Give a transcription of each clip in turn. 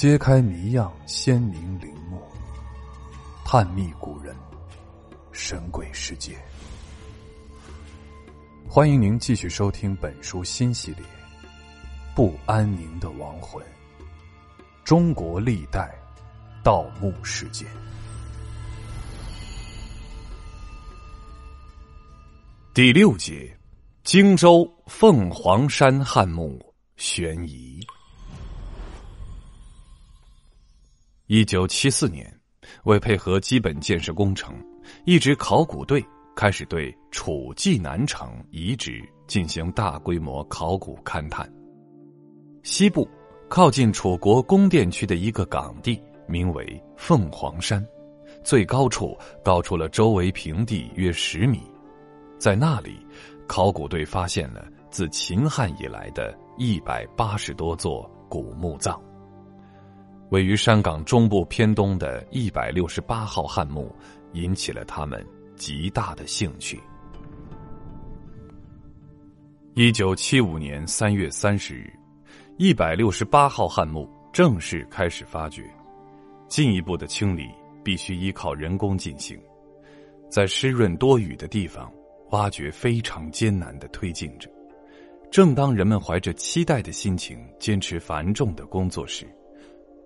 揭开谜样鲜明陵墓，探秘古人神鬼世界。欢迎您继续收听本书新系列《不安宁的亡魂：中国历代盗墓事件》第六节：荆州凤凰山汉墓悬疑。一九七四年，为配合基本建设工程，一支考古队开始对楚济南城遗址进行大规模考古勘探。西部靠近楚国宫殿区的一个岗地，名为凤凰山，最高处高出了周围平地约十米。在那里，考古队发现了自秦汉以来的一百八十多座古墓葬。位于山岗中部偏东的一百六十八号汉墓，引起了他们极大的兴趣。一九七五年三月三十日，一百六十八号汉墓正式开始发掘。进一步的清理必须依靠人工进行，在湿润多雨的地方，挖掘非常艰难的推进着。正当人们怀着期待的心情坚持繁重的工作时，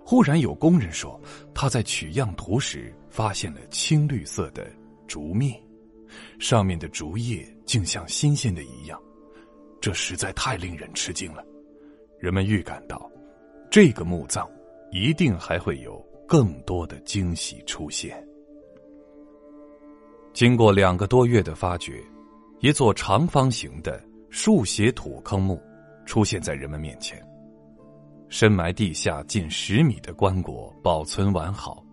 忽然有工人说，他在取样图时发现了青绿色的竹篾，上面的竹叶竟像新鲜的一样，这实在太令人吃惊了。人们预感到，这个墓葬一定还会有更多的惊喜出现。经过两个多月的发掘，一座长方形的竖斜土坑墓出现在人们面前。深埋地下近十米的棺椁保存完好，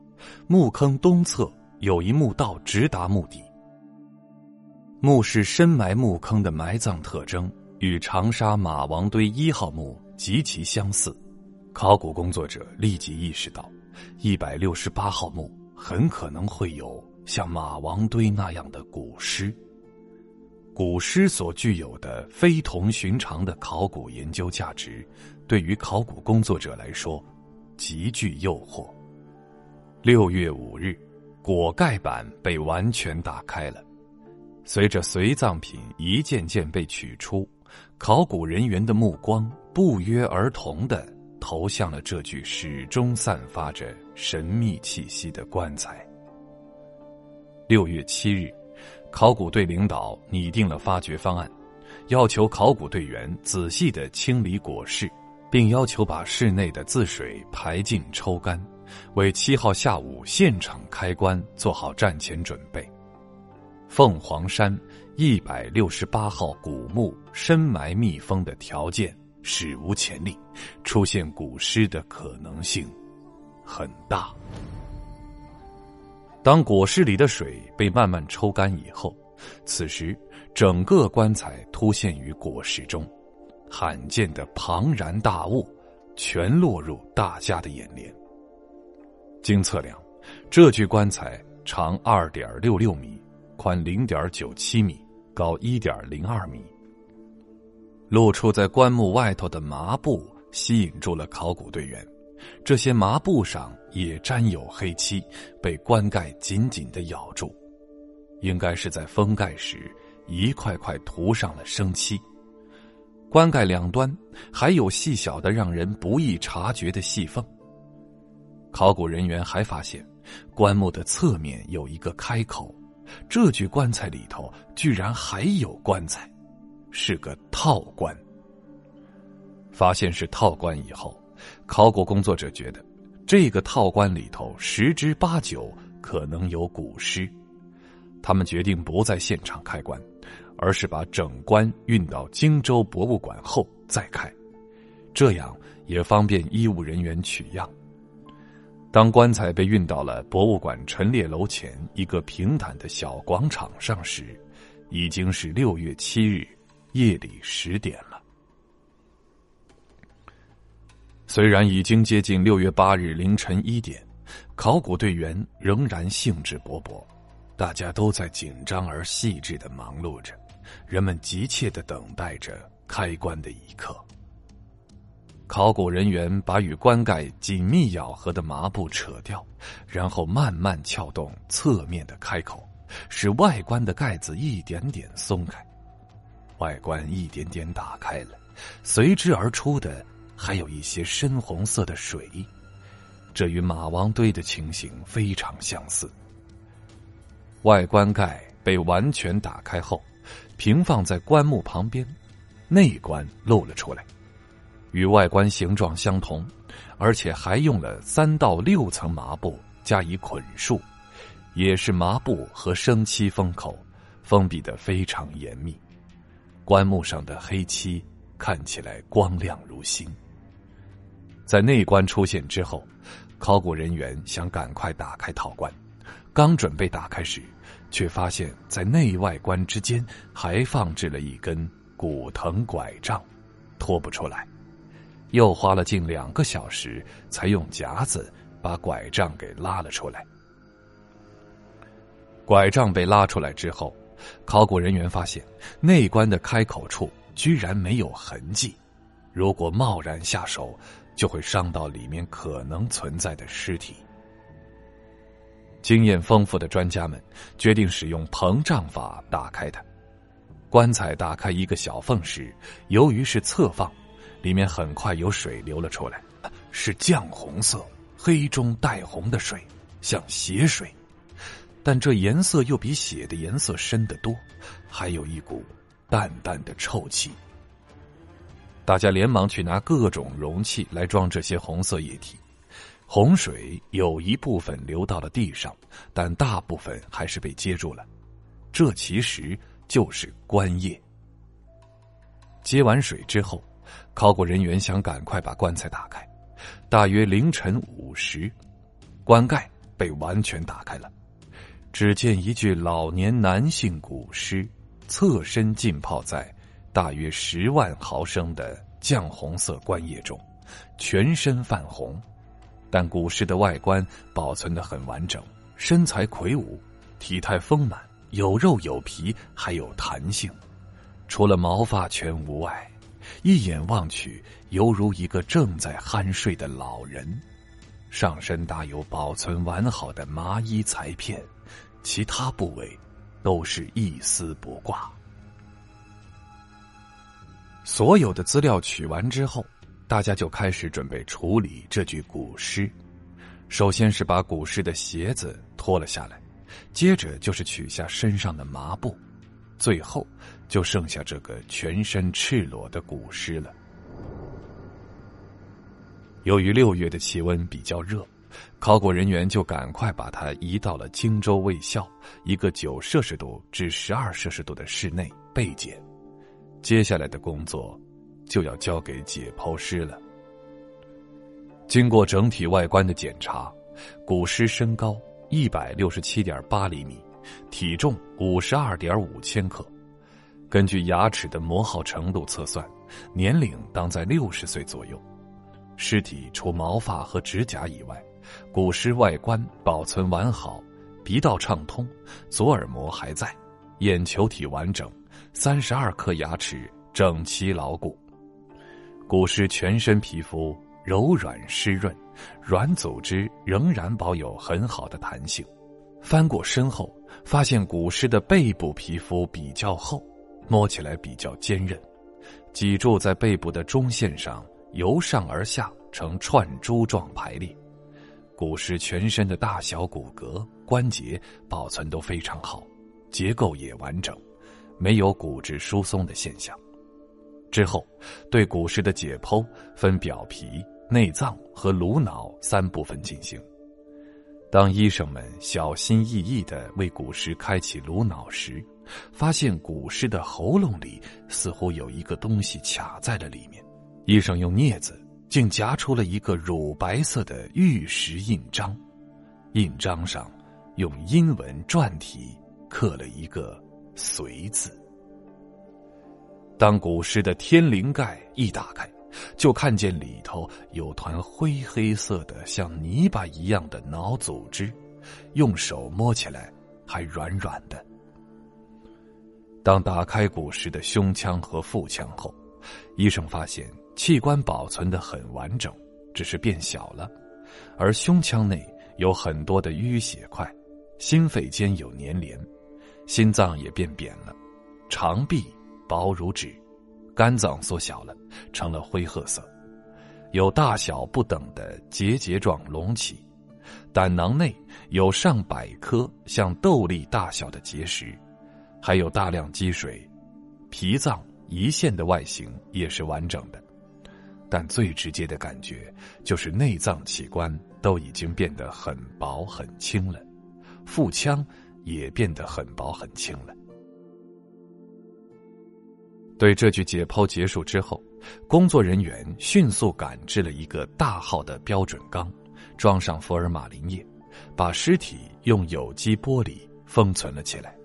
墓坑东侧有一墓道直达墓底。墓室深埋墓坑的埋葬特征与长沙马王堆一号墓极其相似，考古工作者立即意识到，一百六十八号墓很可能会有像马王堆那样的古尸。古尸所具有的非同寻常的考古研究价值。对于考古工作者来说，极具诱惑。六月五日，椁盖板被完全打开了，随着随葬品一件件被取出，考古人员的目光不约而同的投向了这具始终散发着神秘气息的棺材。六月七日，考古队领导拟定了发掘方案，要求考古队员仔细的清理椁室。并要求把室内的渍水排尽抽干，为七号下午现场开棺做好战前准备。凤凰山一百六十八号古墓深埋密封的条件史无前例，出现古尸的可能性很大。当椁室里的水被慢慢抽干以后，此时整个棺材凸现于椁室中。罕见的庞然大物，全落入大家的眼帘。经测量，这具棺材长二点六六米，宽零点九七米，高一点零二米。露出在棺木外头的麻布吸引住了考古队员，这些麻布上也沾有黑漆，被棺盖紧紧的咬住，应该是在封盖时一块块涂上了生漆。棺盖两端还有细小的、让人不易察觉的细缝。考古人员还发现，棺木的侧面有一个开口，这具棺材里头居然还有棺材，是个套棺。发现是套棺以后，考古工作者觉得，这个套棺里头十之八九可能有古尸，他们决定不在现场开棺。而是把整棺运到荆州博物馆后再开，这样也方便医务人员取样。当棺材被运到了博物馆陈列楼前一个平坦的小广场上时，已经是六月七日夜里十点了。虽然已经接近六月八日凌晨一点，考古队员仍然兴致勃勃，大家都在紧张而细致的忙碌着。人们急切的等待着开棺的一刻。考古人员把与棺盖紧密咬合的麻布扯掉，然后慢慢撬动侧面的开口，使外观的盖子一点点松开。外观一点点打开了，随之而出的还有一些深红色的水，这与马王堆的情形非常相似。外棺盖被完全打开后，平放在棺木旁边，内棺露了出来。与外观形状相同，而且还用了三到六层麻布加以捆束，也是麻布和生漆封口，封闭的非常严密。棺木上的黑漆看起来光亮如新。在内棺出现之后，考古人员想赶快打开套棺，刚准备打开时，却发现在内外棺之间还放置了一根古藤拐杖，拖不出来。又花了近两个小时，才用夹子把拐杖给拉了出来。拐杖被拉出来之后，考古人员发现内棺的开口处居然没有痕迹，如果贸然下手，就会伤到里面可能存在的尸体。经验丰富的专家们决定使用膨胀法打开它。棺材打开一个小缝时，由于是侧放。里面很快有水流了出来，是绛红色、黑中带红的水，像血水，但这颜色又比血的颜色深得多，还有一股淡淡的臭气。大家连忙去拿各种容器来装这些红色液体，洪水有一部分流到了地上，但大部分还是被接住了。这其实就是棺液。接完水之后。考古人员想赶快把棺材打开，大约凌晨五时，棺盖被完全打开了。只见一具老年男性古尸，侧身浸泡在大约十万毫升的绛红色棺液中，全身泛红，但古尸的外观保存的很完整，身材魁梧，体态丰满，有肉有皮，还有弹性，除了毛发全无外。一眼望去，犹如一个正在酣睡的老人，上身搭有保存完好的麻衣裁片，其他部位都是一丝不挂。所有的资料取完之后，大家就开始准备处理这具古尸。首先是把古尸的鞋子脱了下来，接着就是取下身上的麻布。最后，就剩下这个全身赤裸的古尸了。由于六月的气温比较热，考古人员就赶快把它移到了荆州卫校一个九摄氏度至十二摄氏度的室内备检。接下来的工作就要交给解剖师了。经过整体外观的检查，古尸身高一百六十七点八厘米。体重五十二点五千克，根据牙齿的磨耗程度测算，年龄当在六十岁左右。尸体除毛发和指甲以外，古尸外观保存完好，鼻道畅通，左耳膜还在，眼球体完整，三十二颗牙齿整齐牢固。古尸全身皮肤柔软湿润，软组织仍然保有很好的弹性。翻过身后。发现古尸的背部皮肤比较厚，摸起来比较坚韧，脊柱在背部的中线上由上而下呈串珠状排列。古尸全身的大小骨骼关节保存都非常好，结构也完整，没有骨质疏松的现象。之后，对古尸的解剖分表皮、内脏和颅脑三部分进行。当医生们小心翼翼的为古尸开启颅脑时，发现古尸的喉咙里似乎有一个东西卡在了里面。医生用镊子竟夹出了一个乳白色的玉石印章，印章上用英文篆体刻了一个“随”字。当古尸的天灵盖一打开。就看见里头有团灰黑色的、像泥巴一样的脑组织，用手摸起来还软软的。当打开古尸的胸腔和腹腔后，医生发现器官保存的很完整，只是变小了，而胸腔内有很多的淤血块，心肺间有粘连，心脏也变扁了，肠壁薄如纸，肝脏缩小了，成了灰褐色，有大小不等的结节状隆起，胆囊内有上百颗像豆粒大小的结石，还有大量积水，脾脏。胰腺的外形也是完整的，但最直接的感觉就是内脏器官都已经变得很薄很轻了，腹腔也变得很薄很轻了。对这具解剖结束之后，工作人员迅速赶制了一个大号的标准缸，装上福尔马林液，把尸体用有机玻璃封存了起来。